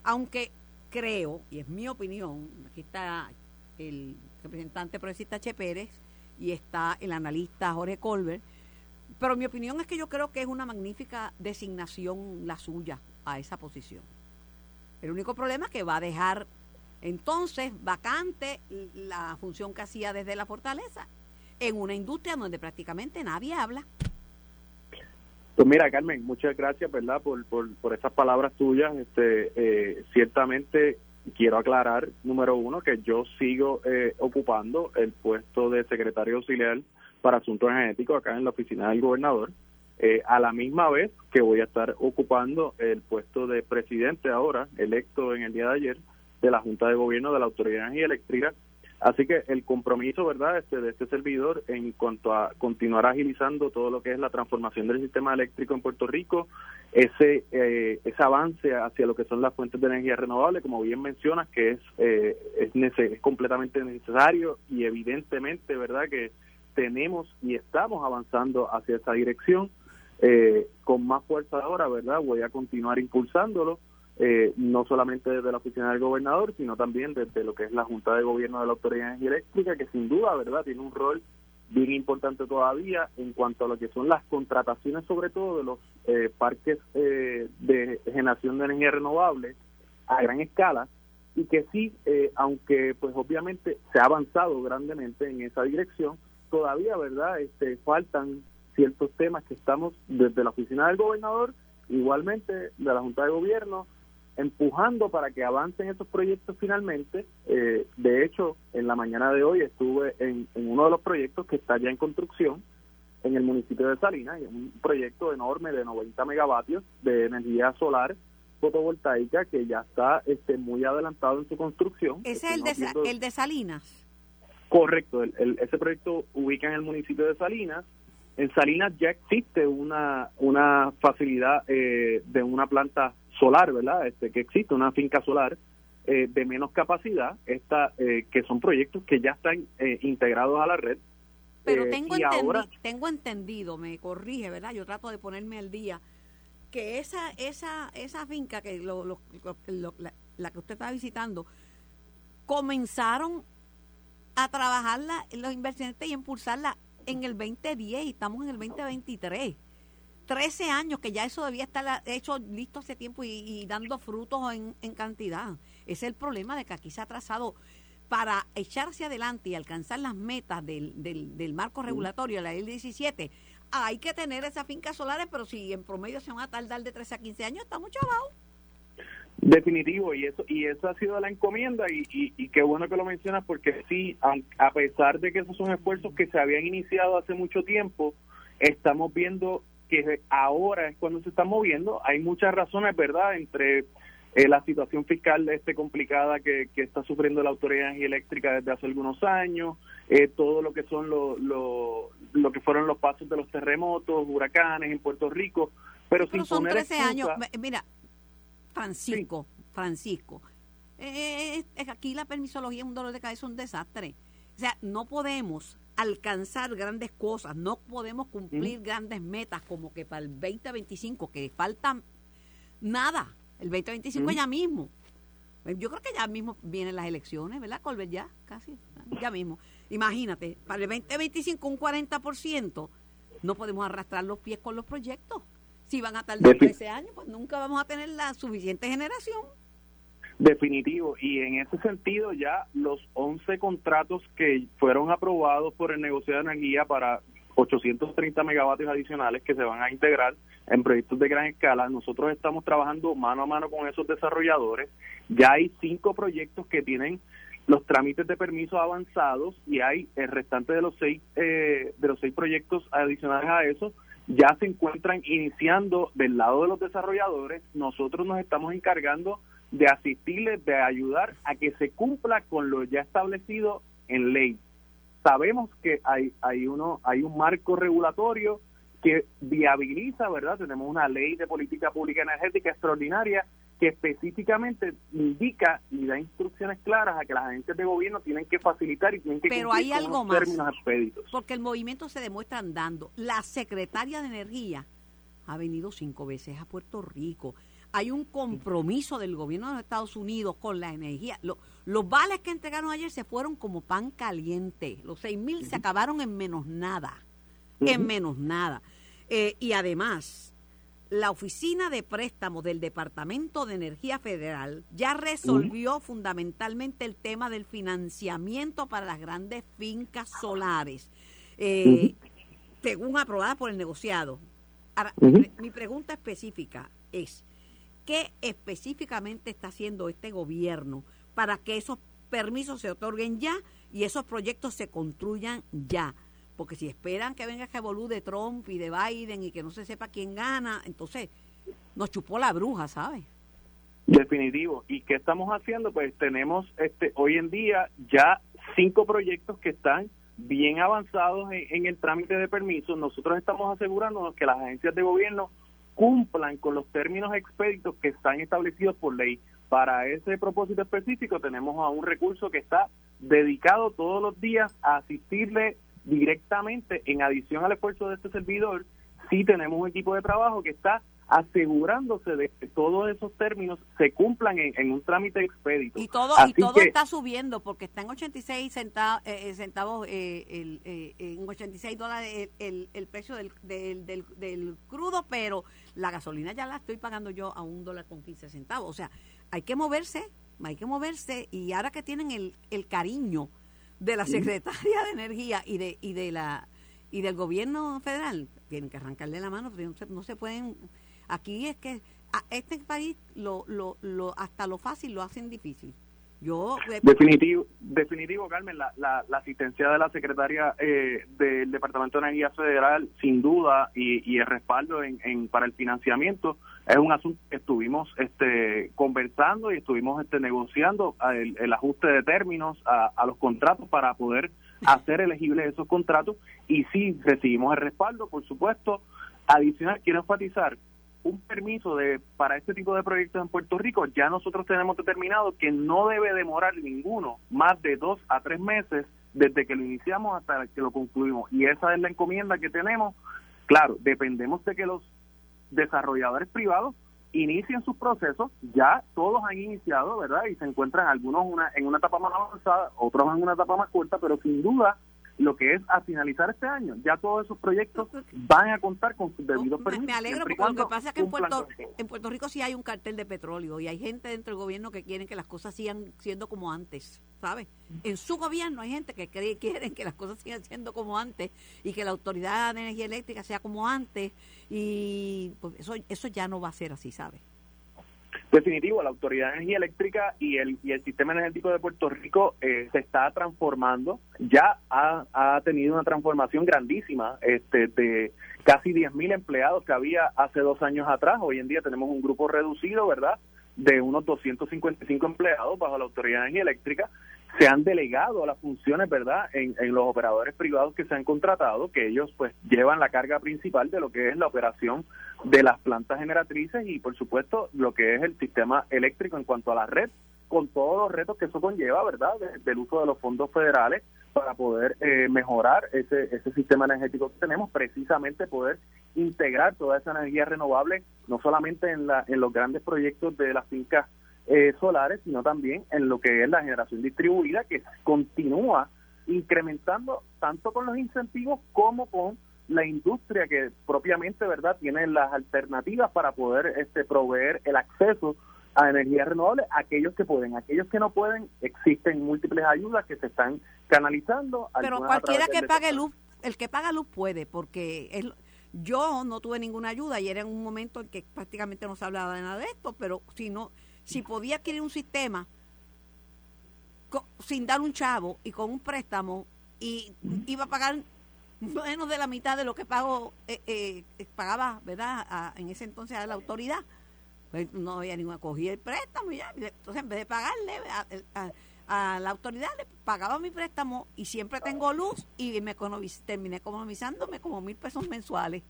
Aunque creo, y es mi opinión, aquí está el representante progresista Che Pérez y está el analista Jorge Colbert, pero mi opinión es que yo creo que es una magnífica designación la suya a esa posición. El único problema es que va a dejar entonces vacante la función que hacía desde la fortaleza en una industria donde prácticamente nadie habla. Pues mira, Carmen, muchas gracias, ¿verdad? Por, por, esas palabras tuyas. Este, eh, ciertamente quiero aclarar, número uno, que yo sigo eh, ocupando el puesto de secretario auxiliar para asuntos genéticos acá en la oficina del gobernador. Eh, a la misma vez que voy a estar ocupando el puesto de presidente ahora, electo en el día de ayer, de la Junta de Gobierno de la Autoridad de Energía Eléctrica, Así que el compromiso, ¿verdad?, este, de este servidor en cuanto a continuar agilizando todo lo que es la transformación del sistema eléctrico en Puerto Rico, ese, eh, ese avance hacia lo que son las fuentes de energía renovable, como bien mencionas, que es, eh, es, es completamente necesario y evidentemente, ¿verdad?, que tenemos y estamos avanzando hacia esa dirección. Eh, con más fuerza ahora, ¿verdad? Voy a continuar impulsándolo eh, no solamente desde la oficina del gobernador, sino también desde lo que es la Junta de Gobierno de la Autoridad de Energía Eléctrica, que sin duda, ¿verdad?, tiene un rol bien importante todavía en cuanto a lo que son las contrataciones, sobre todo de los eh, parques eh, de generación de energía renovable a gran escala, y que sí, aunque pues obviamente se ha avanzado grandemente en esa dirección, todavía, ¿verdad?, este, faltan ciertos temas que estamos desde la oficina del gobernador, igualmente de la Junta de Gobierno, empujando para que avancen estos proyectos finalmente. Eh, de hecho, en la mañana de hoy estuve en, uno de los proyectos que está ya en construcción en el municipio de Salinas, y es un proyecto enorme de 90 megavatios de energía solar fotovoltaica que ya está este, muy adelantado en su construcción. ¿Ese es el de, el de Salinas? Correcto, ese proyecto ubica en el municipio de Salinas. En Salinas ya existe una, una facilidad eh, de una planta solar, ¿verdad? Este, que existe una finca solar eh, de menos capacidad, esta, eh, que son proyectos que ya están eh, integrados a la red. Pero tengo, entendido, tengo entendido, me corrige, ¿verdad? Yo trato de ponerme al día, que esa esa esa finca, que lo, lo, la, la, que usted está visitando, comenzaron a trabajarla, los inversionistas y impulsarla en el 2010 y estamos en el 2023. 13 años que ya eso debía estar hecho listo hace tiempo y, dando frutos en, cantidad. Ese es el problema de que aquí se ha trazado para echar hacia adelante y alcanzar las metas del, del, marco regulatorio, la ley 17, hay que tener esas fincas solares, pero si en promedio se van a tardar de 13 a 15 años, estamos chavados. Definitivo, y eso y eso ha sido la encomienda, y, y, y, qué bueno que lo mencionas, porque sí, a pesar de que esos son esfuerzos que se habían iniciado hace mucho tiempo, estamos viendo que ahora es cuando se está moviendo. Hay muchas razones, ¿verdad?, entre eh, la situación fiscal este complicada que, está sufriendo la Autoridad de Energía Eléctrica desde hace algunos años, eh, todo lo que son lo, lo, lo, que fueron los pasos de los terremotos, huracanes en Puerto Rico, pero, sin son 13 años. Mira, Francisco, Francisco, eh, aquí la permisología es un dolor de cabeza, un desastre. O sea, no podemos alcanzar grandes cosas, no podemos cumplir grandes metas como que para el 2025, que falta nada, el 2025 ya mismo. Yo creo que ya mismo vienen las elecciones, ¿verdad, Colbert? Ya, casi, ya mismo. Imagínate, para el 2025 un 40%, no podemos arrastrar los pies con los proyectos. Si van a tardar 13 años, pues nunca vamos a tener la suficiente generación. Definitivo, y en ese sentido ya los 11 contratos que fueron aprobados por el negocio de energía para 830 megavatios adicionales que se van a integrar en proyectos de gran escala, nosotros estamos trabajando mano a mano con esos desarrolladores, ya hay cinco proyectos que tienen los trámites de permiso avanzados y hay el restante de los seis eh, de los seis proyectos adicionales a eso ya se encuentran iniciando del lado de los desarrolladores nosotros nos estamos encargando de asistirles, de ayudar a que se cumpla con lo ya establecido en ley. Sabemos que hay, hay, uno, hay un marco regulatorio que viabiliza, ¿verdad? Tenemos una ley de política pública energética extraordinaria que específicamente indica y da instrucciones claras a que las agentes de gobierno tienen que facilitar y tienen que Pero hay algo más, términos expeditos. Porque el movimiento se demuestra andando. La secretaria de Energía ha venido cinco veces a Puerto Rico hay un compromiso del gobierno de los Estados Unidos con la energía. los vales que entregaron ayer se fueron como pan caliente. Los seis mil se acabaron en menos nada. En menos nada. Eh, y además, la oficina de préstamos del Departamento de Energía Federal ya resolvió fundamentalmente el tema del financiamiento para las grandes fincas solares, eh, según aprobada por el negociado. Ahora, mi pregunta específica es, ¿Qué específicamente está haciendo este gobierno para que esos permisos se otorguen ya y esos proyectos se construyan ya? Porque si esperan que venga el de Trump y de Biden y que no se sepa quién gana, entonces nos chupó la bruja, ¿sabes? Definitivo. ¿Y qué estamos haciendo? Pues tenemos este hoy en día ya cinco proyectos que están bien avanzados en, el trámite de permisos. Nosotros estamos asegurándonos que las agencias de gobierno cumplan con los términos expeditos que están establecidos por ley. Para ese propósito específico tenemos a un recurso que está dedicado todos los días a asistirle directamente, en adición al esfuerzo de este servidor, sí tenemos un equipo de trabajo que está asegurándose de que todos esos términos se cumplan en, un trámite expedito. Y todo, y todo está subiendo porque está en 86 centavos, eh, eh, centavos eh, el, en 86 dólares el, el, precio del, del, del, crudo, pero la gasolina ya la estoy pagando yo a un dólar con 15 centavos. O sea, hay que moverse, hay que moverse y ahora que tienen el, el cariño de la Secretaría de Energía y de, y de la y del gobierno federal, tienen que arrancarle la mano, no se, no se pueden Aquí es que a este país lo, lo, lo, hasta lo fácil lo hacen difícil. Definitivo, definitivo, Carmen, la, la, asistencia de la secretaria eh, del Departamento de Energía Federal, sin duda, y, y el respaldo en, en, para el financiamiento es un asunto que estuvimos este, conversando y estuvimos este, negociando el, el ajuste de términos a, a los contratos para poder hacer elegibles esos contratos y sí recibimos el respaldo, por supuesto. Adicional, quiero enfatizar un permiso de para este tipo de proyectos en Puerto Rico, ya nosotros tenemos determinado que no debe demorar ninguno más de dos a tres meses desde que lo iniciamos hasta que lo concluimos. Y esa es la encomienda que tenemos. Claro, dependemos de que los desarrolladores privados inicien sus procesos, ya todos han iniciado, ¿verdad? Y se encuentran algunos una, en una etapa más avanzada, otros en una etapa más corta, pero sin duda lo que es a finalizar este año. Ya todos esos proyectos van a contar con sus debidos permisos. Me alegro porque lo que pasa es que en Puerto, en Puerto Rico sí hay un cartel de petróleo y hay gente dentro del gobierno que quieren que las cosas sigan siendo como antes, ¿sabes? En su gobierno hay gente que cree, quieren que las cosas sigan siendo como antes y que la autoridad de energía eléctrica sea como antes y pues eso, eso ya no va a ser así, ¿sabes? Definitivo, la Autoridad de Energía Eléctrica y el, y el sistema energético de Puerto Rico eh, se está transformando, ya ha, ha, tenido una transformación grandísima este, de casi 10.000 empleados que había hace dos años atrás. Hoy en día tenemos un grupo reducido, ¿verdad?, de unos 255 empleados bajo la Autoridad de Energía Eléctrica se han delegado las funciones, ¿verdad?, en, en, los operadores privados que se han contratado, que ellos pues llevan la carga principal de lo que es la operación de las plantas generatrices y por supuesto lo que es el sistema eléctrico en cuanto a la red, con todos los retos que eso conlleva, ¿verdad?, del uso de los fondos federales para poder eh, mejorar ese, ese sistema energético que tenemos, precisamente poder integrar toda esa energía renovable, no solamente en, la, en los grandes proyectos de las fincas eh, solares, sino también en lo que es la generación distribuida, que continúa incrementando tanto con los incentivos como con la industria que propiamente verdad tiene las alternativas para poder este proveer el acceso a energías renovables aquellos que pueden. Aquellos que no pueden existen múltiples ayudas que se están canalizando pero cualquiera que pague luz el que paga luz puede porque yo no tuve ninguna ayuda y era en un momento en que prácticamente no se hablaba de nada de esto pero si no si podía adquirir un sistema sin dar un chavo y con un préstamo y iba a pagar menos de la mitad de lo que pago, eh, eh, pagaba, ¿verdad? en ese entonces a la autoridad. Pues no había ninguna, cogí el préstamo ya. Entonces, en vez de pagarle a, la autoridad, le pagaba mi préstamo y siempre tengo luz y me terminé economizándome como mil pesos mensuales.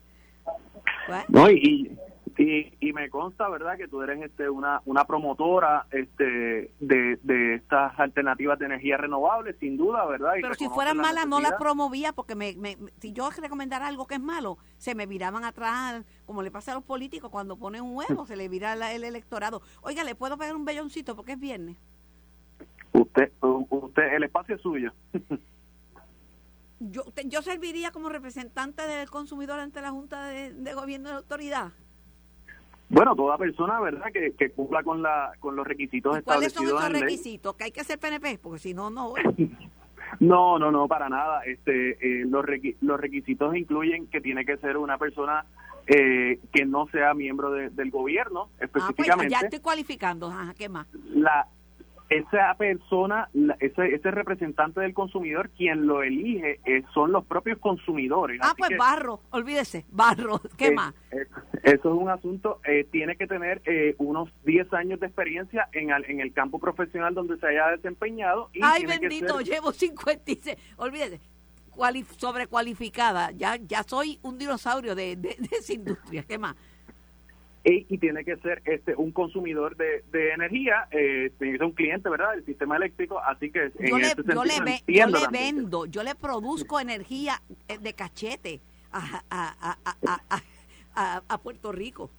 No, y, y, y, me consta, ¿verdad?, que tú eres este una, una promotora este de, de estas alternativas de energía renovable, sin duda, ¿verdad? Pero si fueran malas no las promovía porque me, si yo recomendara algo que es malo, se me viraban atrás, como le pasa a los políticos cuando ponen un huevo, se le vira el electorado. Oiga, ¿le puedo pegar un belloncito porque es viernes? Usted, usted el espacio es suyo. yo, yo serviría como representante del consumidor ante la Junta de, de Gobierno de la Autoridad. Bueno, toda persona, ¿verdad?, que, que cumpla con, la, con los requisitos establecidos. ¿Cuáles son esos requisitos? ¿Que hay que ser PNP? Porque si no, no. no, no, no, para nada. Este, eh, los, los requisitos incluyen que tiene que ser una persona eh, que no sea miembro del gobierno, específicamente. Ah, pues ya estoy cualificando. Ajá, ¿Qué más? La, esa persona, ese, ese representante del consumidor, quien lo elige eh, son los propios consumidores. Ah, Así pues que, barro, olvídese, barro. ¿Qué eh, más? eh, eso es un asunto, eh, tiene que tener eh, unos 10 años de experiencia en, al- en el campo profesional donde se haya desempeñado. Y Ay, bendito, ser- llevo 56. Olvídese, cuali- sobrecualificada. Ya, ya soy un dinosaurio de, de, de esa industria. ¿Qué más? Y, y tiene que ser este un consumidor de, de energía, eh, tiene que ser un cliente, ¿verdad?, del sistema eléctrico, así que en Yo le, ese yo sentido le, ve- yo le vendo, yo le produzco energía eh, de cachete a, a, a, a, a- a- a Puerto Rico.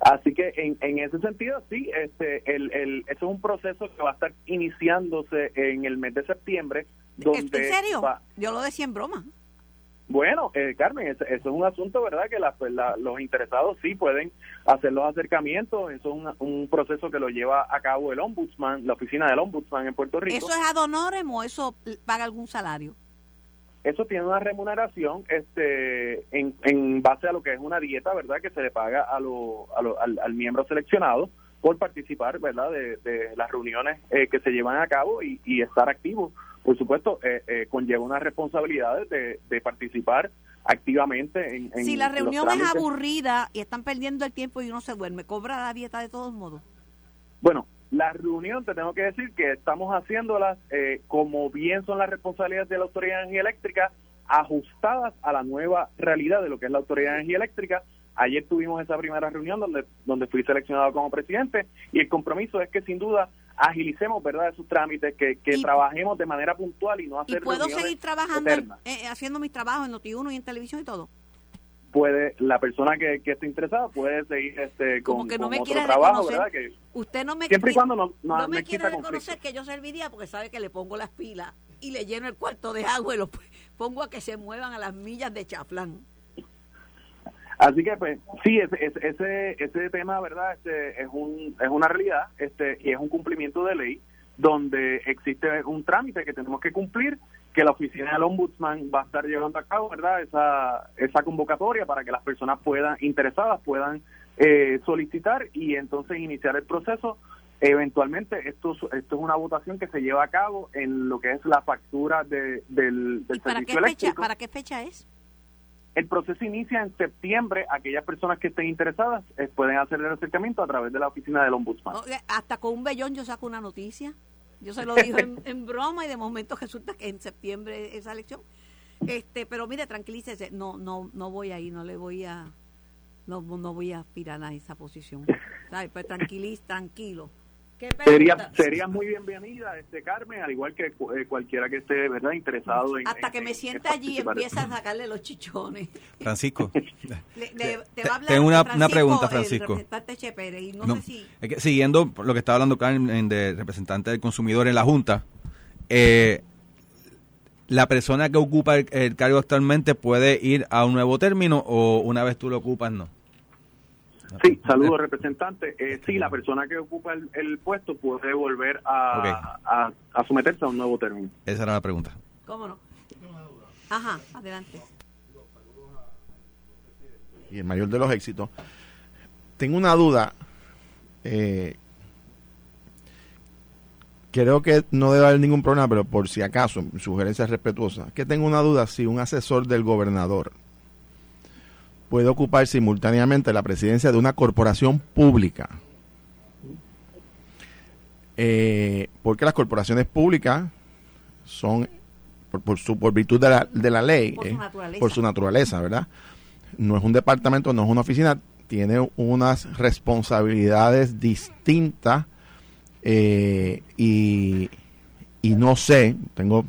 Así que en, en ese sentido, sí, este, el, el, eso es un proceso que va a estar iniciándose en el mes de septiembre. Donde ¿En serio? va- Yo lo decía en broma. Bueno, eh, Carmen, eso, eso es un asunto, ¿verdad? Que la- pues, la- los interesados sí pueden hacer los acercamientos. Eso es un, un proceso que lo lleva a cabo el ombudsman, la oficina del ombudsman en Puerto Rico. ¿Eso es ad honorem o eso paga algún salario? Eso tiene una remuneración este, en, en base a lo que es una dieta, ¿verdad? Que se le paga a lo, a lo- al, al miembro seleccionado por participar, ¿verdad? De, de las reuniones eh, que se llevan a cabo y, y estar activo. Por supuesto, eh, eh, conlleva unas responsabilidades de, de participar activamente en, en si la reunión es aburrida y están perdiendo el tiempo y uno se duerme, ¿cobra la dieta de todos modos? Bueno, la reunión, te tengo que decir que estamos haciéndolas eh, como bien son las responsabilidades de la Autoridad de Energía Eléctrica, ajustadas a la nueva realidad de lo que es la Autoridad de Energía Eléctrica. Ayer tuvimos esa primera reunión donde, donde fui seleccionado como presidente y el compromiso es que sin duda agilicemos verdad esos trámites, que, que Y- trabajemos de manera puntual y no ¿Y hacer puedo reuniones seguir trabajando, en- eh, haciendo mis trabajos en Noti1 y en televisión y todo? Puede, la persona que, que esté interesada puede seguir este, con, Como que no con me otro trabajo, reconocer. ¿verdad? Que, Usted no me Siempre y cuando no- no- me no quiere reconocer que yo serviría porque sabe que le pongo las pilas y le lleno el cuarto de agua y los pongo a que se muevan a las millas de chaflán. Así que, pues, sí, ese, ese, ese, tema, ¿verdad? Este, es, un, es una realidad este, y es un cumplimiento de ley donde existe un trámite que tenemos que cumplir, que la oficina del ombudsman va a estar llevando a cabo, ¿verdad? Esa, esa convocatoria para que las personas puedan, interesadas, puedan eh, solicitar y entonces iniciar el proceso. Eventualmente, esto, es- esto es una votación que se lleva a cabo en lo que es la factura de, del, del ¿Y para qué, fecha, eléctrico. para qué fecha es? El proceso inicia en septiembre. Aquellas personas que estén interesadas eh, pueden hacer el acercamiento a través de la oficina del ombudsman. Hasta con un vellón yo saco una noticia. Yo se lo digo en, en broma y de momento resulta que en septiembre esa elección. Este, pero mire, tranquilícese, no, no, no voy ahí, no le voy a, no, no voy a aspirar a esa posición. ¿Sabe? Pues tranquilo. ¿Qué Sería, sería muy bienvenida, este Carmen, al igual que eh, cualquiera que esté verdad interesado en. Hasta en- que me en- sienta en allí empieza a sacarle los chichones. Francisco. Le- le- te Te- va a hablar tengo una- Francisco, una pregunta, el Francisco. representante Che Pérez, y no, No, sé si... es que siguiendo lo que estaba hablando Carmen de representante del consumidor en la Junta, eh, la persona que ocupa el, el cargo actualmente puede ir a un nuevo término o una vez tú lo ocupas no. Sí, saludos, representante. Eh, sí, la persona que ocupa el, el puesto puede volver a, a, a someterse a un nuevo término. Esa era la pregunta. ¿Cómo no? Ajá, adelante. y el mayor de los éxitos. Tengo una duda. eh, creo que no debe haber ningún problema, pero por si acaso, sugerencia respetuosa, que tengo una duda si un asesor del gobernador puede ocupar simultáneamente la presidencia de una corporación pública. Eh, porque las corporaciones públicas son, por, por su, por virtud de la, de la ley, Por su eh, naturaleza. por su naturaleza, ¿verdad? no es un departamento, no es una oficina, tiene unas responsabilidades distintas eh, y, y no sé, tengo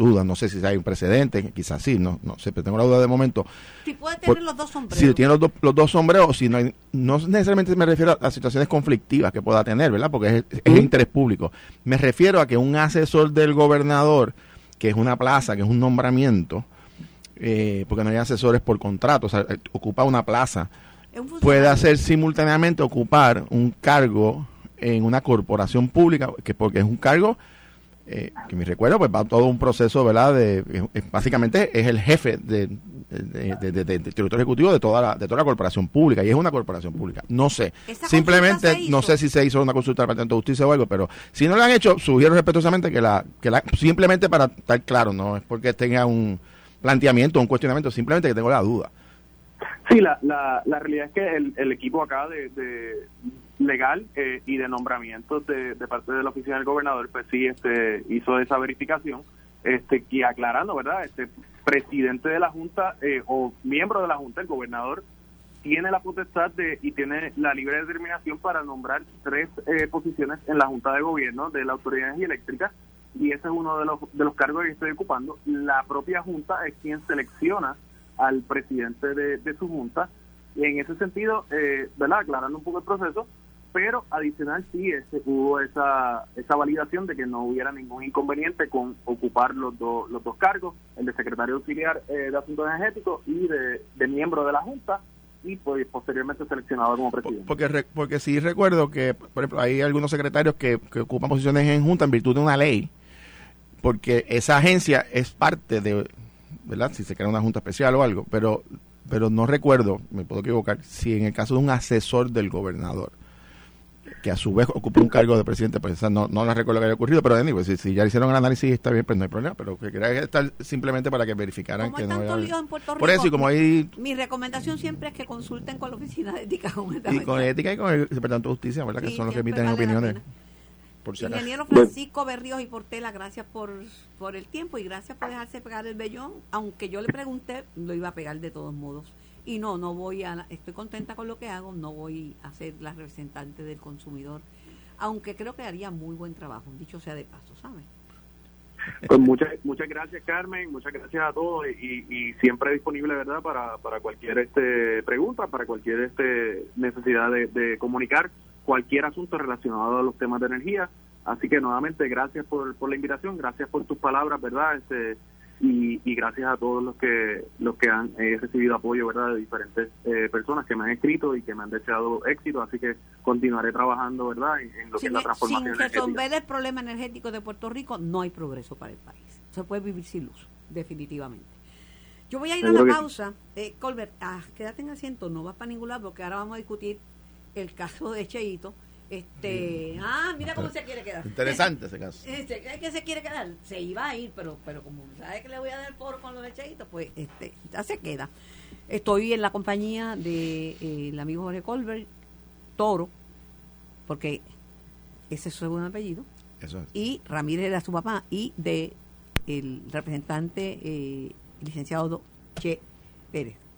dudas, no sé si hay un precedente, quizás sí, no, no sé, pero tengo la duda de momento. Si puede tener Por- los dos sombreros. Si tiene los, dos- los dos sombreros, si no, hay- no necesariamente me refiero a, situaciones conflictivas que pueda tener, ¿verdad? Porque es, es interés público. Me refiero a que un asesor del gobernador, que es una plaza, que es un nombramiento, eh, porque no hay asesores por contrato, o sea, ocupa una plaza, un puede hacer simultáneamente ocupar un cargo en una corporación pública, que porque es un cargo eh, que mi recuerdo, pues va todo un proceso, ¿verdad? De, eh, básicamente es el jefe de, de, de, de- del director ejecutivo de toda la, de toda la corporación pública y es una corporación pública. No sé, ¿Esa simplemente no sé si se hizo una consulta del Departamento de Justicia o algo, pero si no lo han hecho, sugiero respetuosamente que la, que la, simplemente para estar claro, no es porque tenga un planteamiento, un cuestionamiento, simplemente que tengo la duda. Sí, la, la, la realidad es que el, el equipo acá de, de legal eh, y de nombramientos de, de parte de la oficina del gobernador, pues sí, este, hizo esa verificación, este, que aclarando, ¿verdad? Este presidente de la junta eh, o miembro de la junta, el gobernador, tiene la potestad de y tiene la libre determinación para nombrar tres eh, posiciones en la junta de gobierno de la autoridad de energía eléctrica y ese es uno de los de los cargos que estoy ocupando. La propia junta es quien selecciona al presidente de, de su junta. Y en ese sentido, eh, ¿verdad? Aclarando un poco el proceso, pero adicional sí este, hubo esa, esa validación de que no hubiera ningún inconveniente con ocupar los, dos los dos cargos, el de secretario auxiliar eh, de Asuntos Energéticos y de, miembro de la Junta, y pues posteriormente seleccionado como presidente. Porque, porque sí recuerdo que, por ejemplo, hay algunos secretarios que, que ocupan posiciones en Junta en virtud de una ley, porque esa agencia es parte de, ¿verdad? Si se crea una Junta especial o algo, pero, pero no recuerdo, me puedo equivocar, si en el caso de un asesor del gobernador, que a su vez ocupa un cargo de presidente, pues esa no, no la recuerdo que haya ocurrido, pero anyway, si, si ya hicieron el análisis está bien, pues no hay problema, pero que quería estar simplemente para que verificaran que no había- en Puerto Por eso, y como hay Mi recomendación siempre es que consulten con la oficina de ética. y con ética y con el Departamento de Justicia, ¿verdad? Que son los que emiten vale opiniones. Por si acaso. Ingeniero Francisco Berríos y Portela, gracias por, por el tiempo y gracias por dejarse pegar el vellón. Aunque yo le pregunté, lo iba a pegar de todos modos. Y no, no voy a, estoy contenta con lo que hago, no voy a ser la representante del consumidor, aunque creo que haría muy buen trabajo, dicho sea de paso, ¿sabes? Pues muchas muchas gracias Carmen, muchas gracias a todos y, siempre disponible verdad para, para cualquier este pregunta, para cualquier este necesidad de, de comunicar cualquier asunto relacionado a los temas de energía. Así que nuevamente gracias por, por la invitación, gracias por tus palabras, verdad, este y, y gracias a todos los que los que han eh, recibido apoyo, verdad, de diferentes eh, personas que me han escrito y que me han deseado éxito. Así que continuaré trabajando, verdad, en, en lo que Sin, es la transformación sin resolver el problema energético de Puerto Rico, no hay progreso para el país. Se puede vivir sin luz, definitivamente. Yo voy a ir a la que sí. pausa. Eh, Colbert, ah, quédate en asiento, no vas para ningún lado, porque ahora vamos a discutir el caso de Cheito. Este, ah, mira cómo se quiere quedar. Interesante ese caso. Este, ¿qué- ¿Qué se quiere quedar? Se iba a ir, pero pero como sabe que le voy a dar foro con lo de Cheito, pues este, ya se queda. Estoy en la compañía de eh, el amigo Jorge Colbert, Toro, porque ese es su segundo apellido, Eso es. y Ramírez era su papá, y de el representante eh, licenciado Che Pérez,